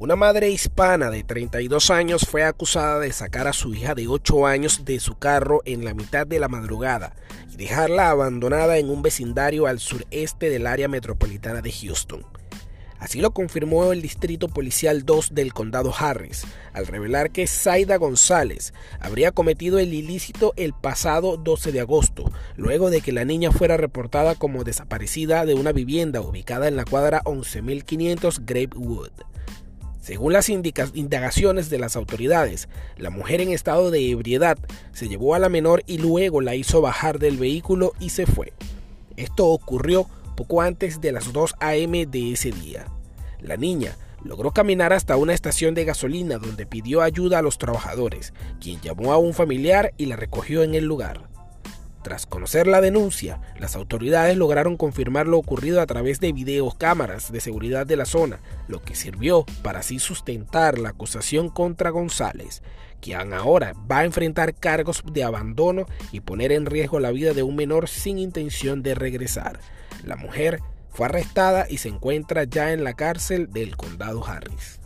Una madre hispana de 32 años fue acusada de sacar a su hija de 8 años de su carro en la mitad de la madrugada y dejarla abandonada en un vecindario al sureste del área metropolitana de Houston. Así lo confirmó el Distrito Policial 2 del Condado Harris, al revelar que Zaida González habría cometido el ilícito el pasado 12 de agosto, luego de que la niña fuera reportada como desaparecida de una vivienda ubicada en la cuadra 11500 Grapewood. Según las indagaciones de las autoridades, la mujer en estado de ebriedad se llevó a la menor y luego la hizo bajar del vehículo y se fue. Esto ocurrió poco antes de las 2 a.m. de ese día. La niña logró caminar hasta una estación de gasolina donde pidió ayuda a los trabajadores, quien llamó a un familiar y la recogió en el lugar. Tras conocer la denuncia, las autoridades lograron confirmar lo ocurrido a través de videos cámaras de seguridad de la zona, lo que sirvió para así sustentar la acusación contra González, quien ahora va a enfrentar cargos de abandono y poner en riesgo la vida de un menor sin intención de regresar. La mujer fue arrestada y se encuentra ya en la cárcel del condado Harris.